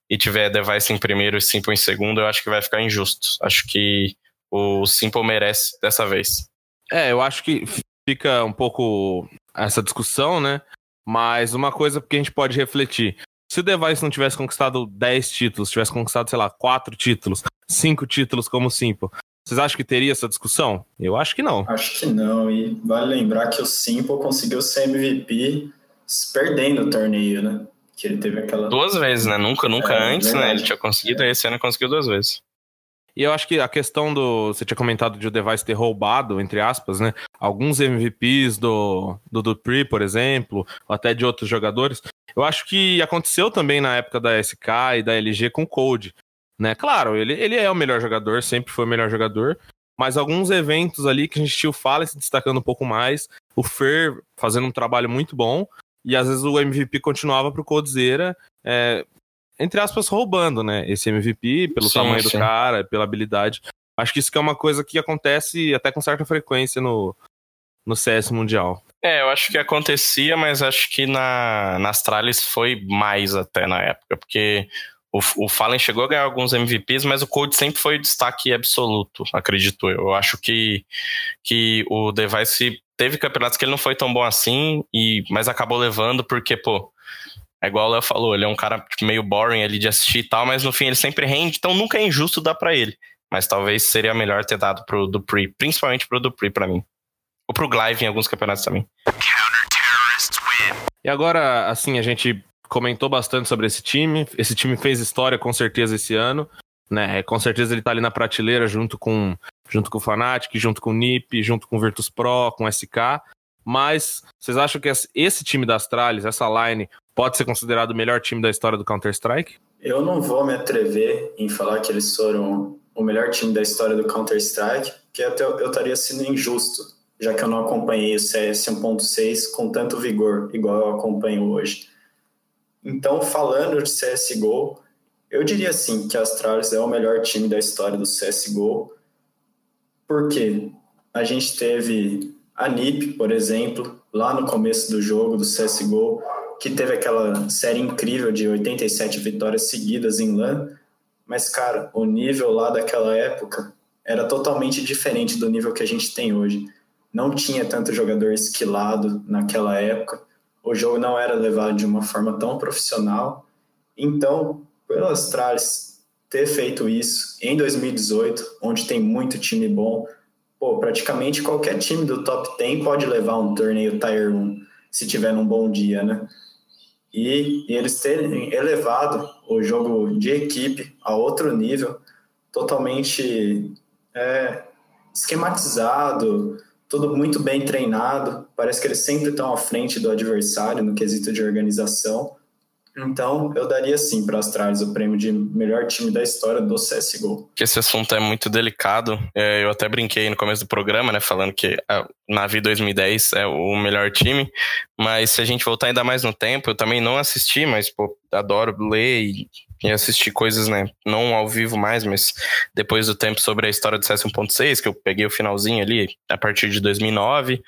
e tiver Device em primeiro e Simple em segundo, eu acho que vai ficar injusto. Acho que o Simple merece dessa vez. É, eu acho que fica um pouco essa discussão, né? Mas uma coisa que a gente pode refletir. Se o Device não tivesse conquistado 10 títulos, tivesse conquistado, sei lá, 4 títulos, 5 títulos como o Simple, vocês acham que teria essa discussão? Eu acho que não. Acho que não. E vale lembrar que o Simple conseguiu ser MVP perdendo o torneio, né? Que ele teve aquela. Duas vezes, né? Nunca, nunca é, antes, verdade. né? Ele tinha conseguido, é. e esse ano conseguiu duas vezes. E eu acho que a questão do. Você tinha comentado de o Device ter roubado, entre aspas, né? Alguns MVPs do, do Dupree, por exemplo, ou até de outros jogadores. Eu acho que aconteceu também na época da SK e da LG com o Code. Né? Claro, ele, ele é o melhor jogador, sempre foi o melhor jogador. Mas alguns eventos ali que a gente tinha o Fallen se destacando um pouco mais, o Fer fazendo um trabalho muito bom, e às vezes o MVP continuava pro Codezera, é, entre aspas, roubando, né? Esse MVP, pelo sim, tamanho sim. do cara, pela habilidade. Acho que isso que é uma coisa que acontece até com certa frequência no, no CS Mundial. É, eu acho que acontecia, mas acho que na, na Astralis foi mais até na época, porque o, o Fallen chegou a ganhar alguns MVPs, mas o Code sempre foi o destaque absoluto, acredito eu. Eu acho que, que o Device teve campeonatos que ele não foi tão bom assim, e, mas acabou levando porque, pô, é igual o Léo falou, ele é um cara tipo, meio boring ali de assistir e tal, mas no fim ele sempre rende, então nunca é injusto dar para ele. Mas talvez seria melhor ter dado pro Dupree, principalmente pro Dupree para mim. Ou pro Glive em alguns campeonatos também. E agora, assim, a gente comentou bastante sobre esse time. Esse time fez história com certeza esse ano. Né? Com certeza ele tá ali na prateleira junto com junto com o Fnatic, junto com o NiP, junto com o Virtus Pro, com o SK. Mas vocês acham que esse time da Astralis, essa line, pode ser considerado o melhor time da história do Counter-Strike? Eu não vou me atrever em falar que eles foram o melhor time da história do Counter-Strike, porque até eu estaria sendo injusto, já que eu não acompanhei o CS 1.6 com tanto vigor, igual eu acompanho hoje. Então, falando de CSGO, eu diria sim que a Astralis é o melhor time da história do CSGO, porque a gente teve a NiP, por exemplo, lá no começo do jogo do CSGO, que teve aquela série incrível de 87 vitórias seguidas em LAN, mas, cara, o nível lá daquela época era totalmente diferente do nível que a gente tem hoje. Não tinha tanto jogador esquilado naquela época, o jogo não era levado de uma forma tão profissional. Então, pelo Astralis ter feito isso em 2018, onde tem muito time bom, pô, praticamente qualquer time do top 10 pode levar um torneio Tier 1 se tiver num bom dia, né? E, eles terem elevado o jogo de equipe a outro nível, totalmente é, esquematizado, tudo muito bem treinado. Parece que eles sempre estão à frente do adversário no quesito de organização. Então, eu daria sim para Astralis o prêmio de melhor time da história do CSGO. Esse assunto é muito delicado. É, eu até brinquei no começo do programa, né, falando que a Navi 2010 é o melhor time, mas se a gente voltar ainda mais no tempo, eu também não assisti, mas pô, adoro ler e e assistir coisas, né, não ao vivo mais, mas depois do tempo sobre a história do CS 1.6, que eu peguei o finalzinho ali, a partir de 2009,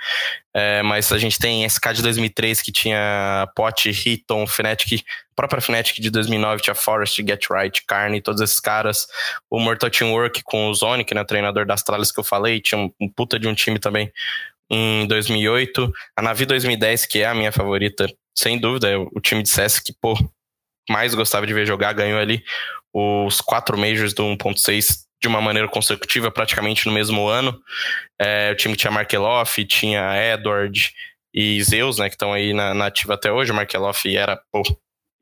é, mas a gente tem SK de 2003 que tinha Pot, Hiton, Fnatic, própria Fnatic de 2009 tinha Forest, Get Right, Carne, todos esses caras, o Mortal Teamwork com o Zonic, né, treinador das Astralis que eu falei, tinha um, um puta de um time também em 2008, a Navi 2010, que é a minha favorita, sem dúvida, é o time de CS que, pô, mais gostava de ver jogar, ganhou ali os quatro Majors do 1.6 de uma maneira consecutiva, praticamente no mesmo ano. É, o time tinha Markeloff, tinha Edward e Zeus, né, que estão aí na, na ativa até hoje. O Markeloff era pô,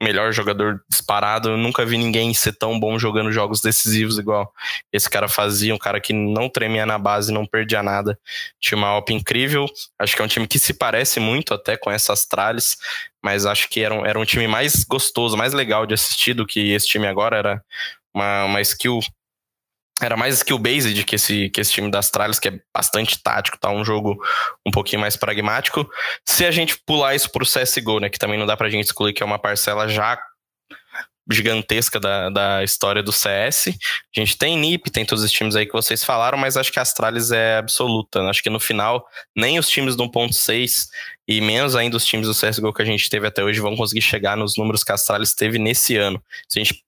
melhor jogador disparado. Eu nunca vi ninguém ser tão bom jogando jogos decisivos igual esse cara fazia. Um cara que não tremia na base, não perdia nada. Tinha uma OP incrível. Acho que é um time que se parece muito até com essas tralhas, mas acho que era um, era um time mais gostoso, mais legal de assistir do que esse time agora. Era uma, uma skill era mais skill-based que esse, que esse time das Tralhas, que é bastante tático, tá? Um jogo um pouquinho mais pragmático. Se a gente pular isso pro CSGO, né? Que também não dá pra gente excluir que é uma parcela já gigantesca da, da história do CS. A gente tem NIP, tem todos os times aí que vocês falaram, mas acho que a Astralis é absoluta. Acho que no final, nem os times do 1.6 e menos ainda os times do CSGO que a gente teve até hoje vão conseguir chegar nos números que a Astralis teve nesse ano. Se a gente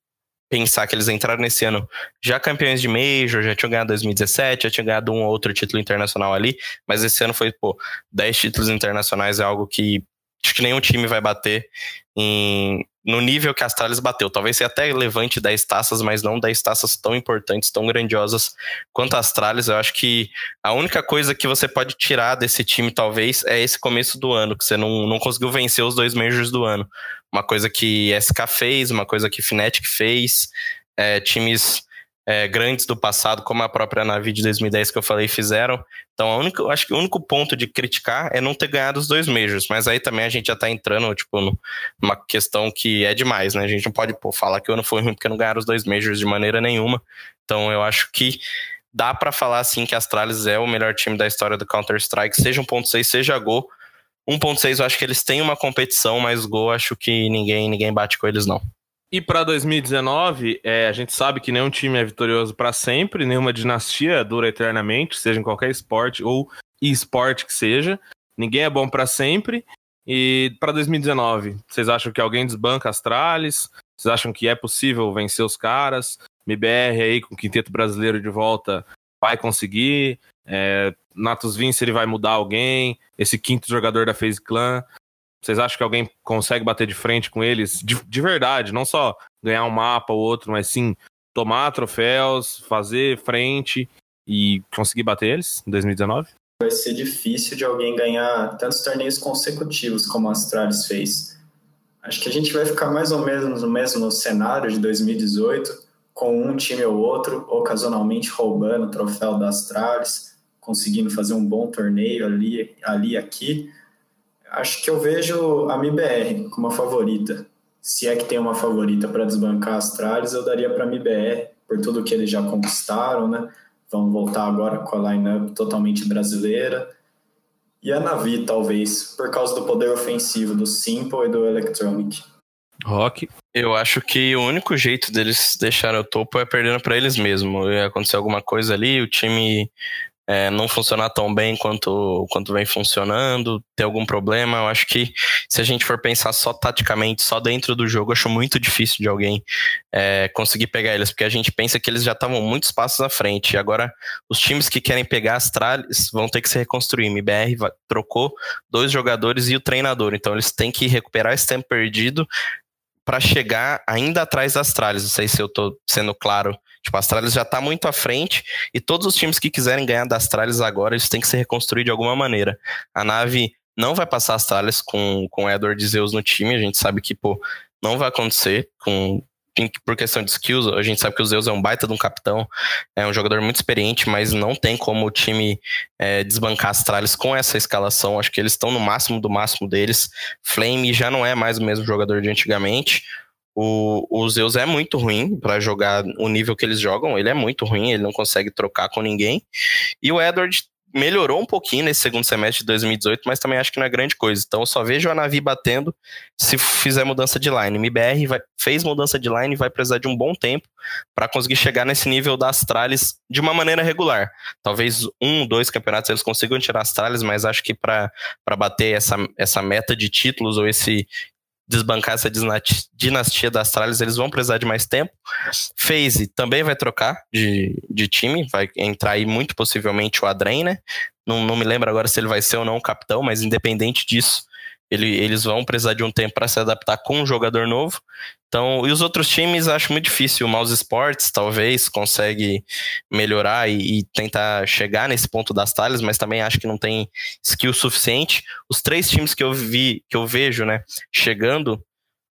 pensar que eles entraram nesse ano já campeões de Major, já tinham ganhado 2017, já tinham ganhado um ou outro título internacional ali, mas esse ano foi, pô, 10 títulos internacionais é algo que acho que nenhum time vai bater em, no nível que a Astralis bateu. Talvez seja até levante 10 taças, mas não 10 taças tão importantes, tão grandiosas quanto a Astralis. Eu acho que a única coisa que você pode tirar desse time, talvez, é esse começo do ano, que você não, não conseguiu vencer os dois Majors do ano. Uma coisa que SK fez, uma coisa que Fnatic fez, é, times é, grandes do passado, como a própria Navi de 2010 que eu falei, fizeram. Então, a única, acho que o único ponto de criticar é não ter ganhado os dois Majors, mas aí também a gente já tá entrando, tipo, numa questão que é demais, né? A gente não pode pô, falar que o ano foi ruim porque não ganharam os dois Majors de maneira nenhuma. Então, eu acho que dá para falar, assim, que a Astralis é o melhor time da história do Counter-Strike, seja 1.6, seja Go. 1.6 eu acho que eles têm uma competição, mas Go acho que ninguém, ninguém bate com eles, não. E para 2019, é, a gente sabe que nenhum time é vitorioso para sempre, nenhuma dinastia dura eternamente, seja em qualquer esporte ou esporte que seja. Ninguém é bom para sempre. E para 2019, vocês acham que alguém desbanca as tralhas? Vocês acham que é possível vencer os caras? MBR aí com o quinteto brasileiro de volta vai conseguir? É, Natus Vince ele vai mudar alguém? Esse quinto jogador da FaZe Clan vocês acham que alguém consegue bater de frente com eles de, de verdade? Não só ganhar um mapa ou outro, mas sim tomar troféus, fazer frente e conseguir bater eles em 2019? Vai ser difícil de alguém ganhar tantos torneios consecutivos como a Astralis fez. Acho que a gente vai ficar mais ou menos no mesmo cenário de 2018, com um time ou outro ocasionalmente roubando o troféu da Astralis, conseguindo fazer um bom torneio ali, ali aqui acho que eu vejo a MIBR como a favorita. Se é que tem uma favorita para desbancar as Astralis, eu daria para a MIBR, por tudo que eles já conquistaram, né? Vão voltar agora com a lineup totalmente brasileira. E a Navi, talvez, por causa do poder ofensivo do Simple e do Electronic. Rock. Eu acho que o único jeito deles deixarem o topo é perdendo para eles mesmos. Ia acontecer alguma coisa ali, o time é, não funcionar tão bem quanto, quanto vem funcionando, ter algum problema. Eu acho que se a gente for pensar só taticamente, só dentro do jogo, acho muito difícil de alguém é, conseguir pegar eles, porque a gente pensa que eles já estavam muitos passos à frente. E agora, os times que querem pegar as tralhas vão ter que se reconstruir. MBR trocou dois jogadores e o treinador, então eles têm que recuperar esse tempo perdido para chegar ainda atrás das tralhas. Não sei se eu estou sendo claro Tipo, a Astralis já tá muito à frente e todos os times que quiserem ganhar da Astralis agora, eles têm que se reconstruir de alguma maneira. A nave não vai passar a Astralis com, com Edward Zeus no time, a gente sabe que, pô, não vai acontecer com por questão de skills, a gente sabe que o Zeus é um baita de um capitão, é um jogador muito experiente, mas não tem como o time é, desbancar as Astralis com essa escalação. Acho que eles estão no máximo do máximo deles. Flame já não é mais o mesmo jogador de antigamente. O, o Zeus é muito ruim para jogar o nível que eles jogam, ele é muito ruim, ele não consegue trocar com ninguém. E o Edward melhorou um pouquinho nesse segundo semestre de 2018, mas também acho que não é grande coisa. Então só vejo a Navi batendo se fizer mudança de line. MBR vai, fez mudança de line e vai precisar de um bom tempo para conseguir chegar nesse nível das Astralis de uma maneira regular. Talvez um, dois campeonatos eles consigam tirar as Astralis, mas acho que para bater essa, essa meta de títulos ou esse desbancar essa dinastia das Astralis, eles vão precisar de mais tempo. FaZe também vai trocar de, de time, vai entrar aí muito possivelmente o Adren, né? Não, não me lembro agora se ele vai ser ou não o capitão, mas independente disso, ele, eles vão precisar de um tempo para se adaptar com um jogador novo. Então, e os outros times acho muito difícil. O Mouse Sports talvez consegue melhorar e, e, tentar chegar nesse ponto das talhas, mas também acho que não tem skill suficiente. Os três times que eu vi, que eu vejo, né, chegando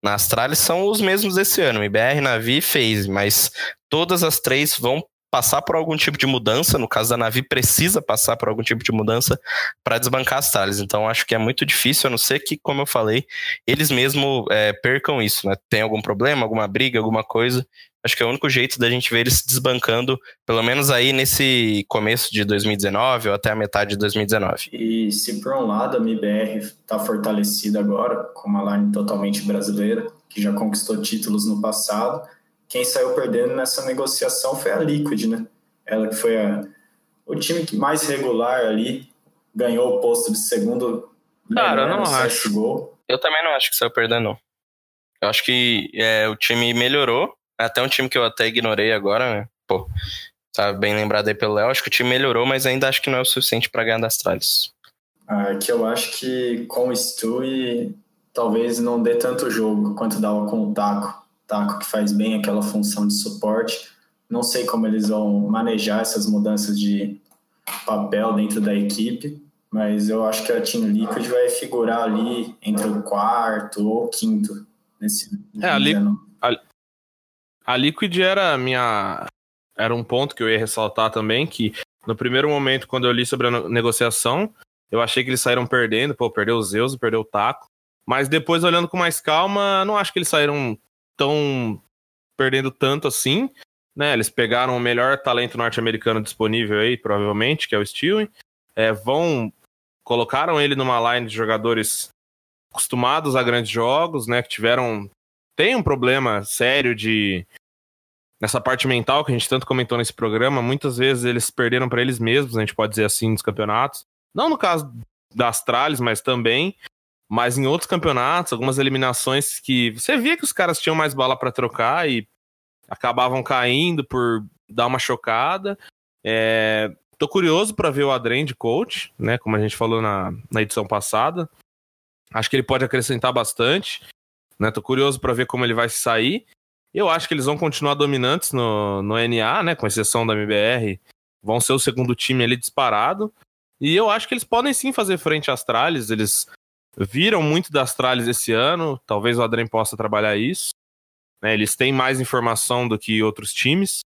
na Astralis são os mesmos desse ano, IBR, Navi e FaZe, mas todas as três vão passar por algum tipo de mudança, no caso da Navi precisa passar por algum tipo de mudança para desbancar as Thales. Então acho que é muito difícil, a não ser que, como eu falei, eles mesmo é, percam isso, né? Tem algum problema, alguma briga, alguma coisa. Acho que é o único jeito da gente ver eles desbancando, pelo menos aí nesse começo de 2019 ou até a metade de 2019. E se por um lado a MIBR está fortalecida agora, com uma line totalmente brasileira, que já conquistou títulos no passado. Quem saiu perdendo nessa negociação foi a Liquid, né? Ela que foi a, o time que mais regular ali, ganhou o posto de segundo Cara, eu não acho. Eu também não acho que saiu perdendo, não. Eu acho que é, o time melhorou. Até um time que eu até ignorei agora, né? Pô, tá bem lembrado aí pelo Léo. Acho que o time melhorou, mas ainda acho que não é o suficiente para ganhar das Astralis. Ah, é que eu acho que com o Stu talvez não dê tanto jogo quanto dava com o Taco. Taco que faz bem aquela função de suporte. Não sei como eles vão manejar essas mudanças de papel dentro da equipe, mas eu acho que a Team Liquid vai figurar ali entre o quarto ou quinto nesse é, a, Li a, a Liquid era a minha era um ponto que eu ia ressaltar também que no primeiro momento quando eu li sobre a negociação, eu achei que eles saíram perdendo, pô, perdeu o Zeus, perdeu o Taco, mas depois olhando com mais calma, não acho que eles saíram tão perdendo tanto assim, né? Eles pegaram o melhor talento norte-americano disponível aí, provavelmente, que é o Steven. É, vão colocaram ele numa line de jogadores acostumados a grandes jogos, né? Que tiveram tem um problema sério de nessa parte mental que a gente tanto comentou nesse programa. Muitas vezes eles perderam para eles mesmos, a gente pode dizer assim, nos campeonatos. Não no caso das Trales, mas também. Mas em outros campeonatos, algumas eliminações que você via que os caras tinham mais bala para trocar e acabavam caindo por dar uma chocada. É, tô curioso para ver o Adrien de coach, né? Como a gente falou na, na edição passada. Acho que ele pode acrescentar bastante. Né? Tô curioso para ver como ele vai se sair. Eu acho que eles vão continuar dominantes no, no NA, né? Com exceção da MBR. Vão ser o segundo time ali disparado. E eu acho que eles podem sim fazer frente às Astralis. Eles viram muito das Astralis esse ano. Talvez o Adrien possa trabalhar isso. Né? Eles têm mais informação do que outros times.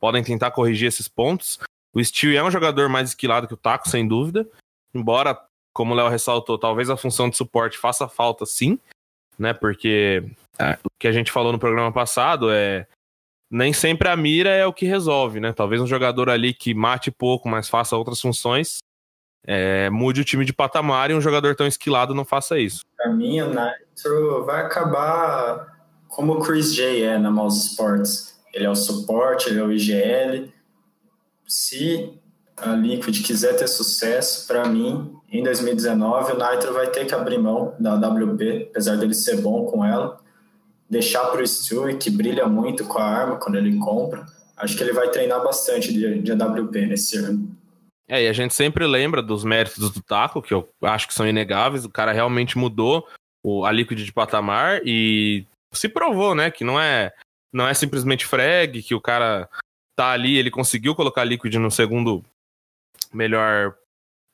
Podem tentar corrigir esses pontos. O Steel é um jogador mais esquilado que o Taco, sem dúvida. Embora, como o Léo ressaltou, talvez a função de suporte faça falta sim, né? Porque é, o que a gente falou no programa passado é. Nem sempre a mira é o que resolve, né? Talvez um jogador ali que mate pouco, mas faça outras funções, é, mude o time de patamar e um jogador tão esquilado não faça isso. Pra mim, o Nitro vai acabar como o Chris J é na Mouse Sports. Ele é o suporte, ele é o IGL. Se a Liquid quiser ter sucesso, para mim, em 2019, o Nitro vai ter que abrir mão da WP, apesar dele ser bom com ela, deixar para o Stewie, que brilha muito com a arma quando ele compra. Acho que ele vai treinar bastante de, de AWP nesse ano. É, e a gente sempre lembra dos méritos do Taco, que eu acho que são inegáveis. O cara realmente mudou o, a Liquid de patamar e se provou, né, que não é não é simplesmente frag, que o cara tá ali, ele conseguiu colocar Liquid no segundo melhor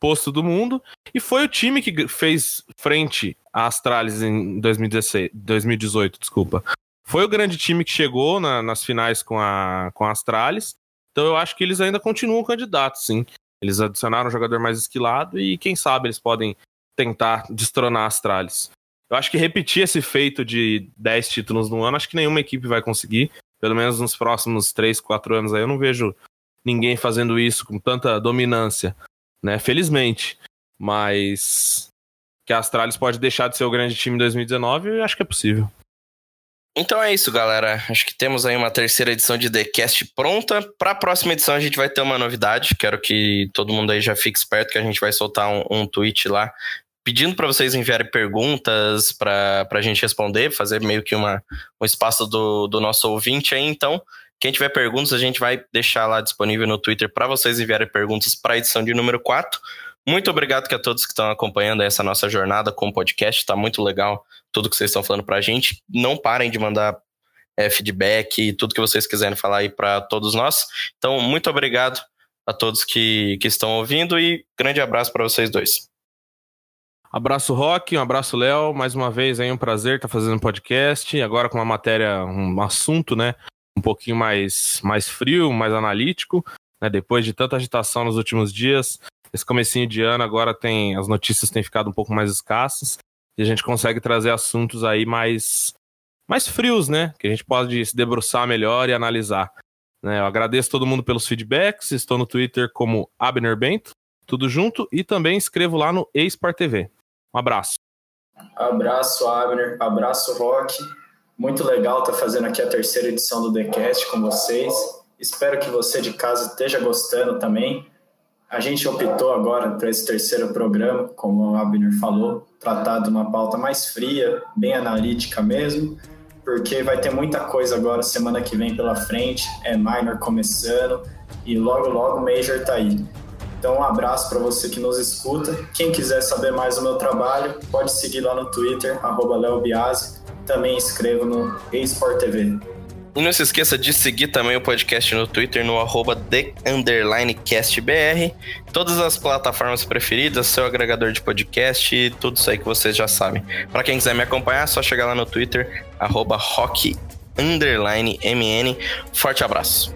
posto do mundo e foi o time que fez frente à Astralis em 2016, 2018, desculpa. Foi o grande time que chegou na, nas finais com a, com a Astralis. Então eu acho que eles ainda continuam candidatos, sim. Eles adicionaram um jogador mais esquilado e quem sabe eles podem tentar destronar a Astralis. Eu acho que repetir esse feito de 10 títulos no ano, acho que nenhuma equipe vai conseguir. Pelo menos nos próximos 3, 4 anos aí, eu não vejo ninguém fazendo isso com tanta dominância, né? Felizmente. Mas que a Astralis pode deixar de ser o grande time em 2019, eu acho que é possível. Então é isso, galera. Acho que temos aí uma terceira edição de TheCast pronta. Para a próxima edição a gente vai ter uma novidade. Quero que todo mundo aí já fique esperto que a gente vai soltar um, um tweet lá pedindo para vocês enviarem perguntas para a gente responder, fazer meio que uma, um espaço do, do nosso ouvinte aí. Então, quem tiver perguntas, a gente vai deixar lá disponível no Twitter para vocês enviarem perguntas para a edição de número 4. Muito obrigado a todos que estão acompanhando essa nossa jornada com o podcast. Está muito legal tudo que vocês estão falando para a gente. Não parem de mandar é, feedback e tudo que vocês quiserem falar aí para todos nós. Então, muito obrigado a todos que, que estão ouvindo e grande abraço para vocês dois. Abraço, Rock, um abraço, Léo. Mais uma vez aí um prazer estar fazendo um podcast. Agora com uma matéria, um assunto, né? Um pouquinho mais, mais frio, mais analítico. Né, depois de tanta agitação nos últimos dias, esse comecinho de ano agora tem. As notícias têm ficado um pouco mais escassas. E a gente consegue trazer assuntos aí mais, mais frios, né? Que a gente pode se debruçar melhor e analisar. Né, eu agradeço todo mundo pelos feedbacks. Estou no Twitter como Abner Bento, tudo junto, e também escrevo lá no Expar TV. Um abraço. Abraço, Abner. Abraço, Rock. Muito legal estar tá fazendo aqui a terceira edição do TheCast com vocês. Espero que você de casa esteja gostando também. A gente optou agora para esse terceiro programa, como o Abner falou, tratar de uma pauta mais fria, bem analítica mesmo, porque vai ter muita coisa agora semana que vem pela frente, é minor começando e logo logo Major tá aí. Então um abraço para você que nos escuta. Quem quiser saber mais do meu trabalho, pode seguir lá no Twitter, Biasi. Também escrevo no eSport TV. E não se esqueça de seguir também o podcast no Twitter, no arroba TheUnderlineCastBR. Todas as plataformas preferidas, seu agregador de podcast e tudo isso aí que vocês já sabem. Para quem quiser me acompanhar, é só chegar lá no Twitter, arroba Rock underline MN. Forte abraço.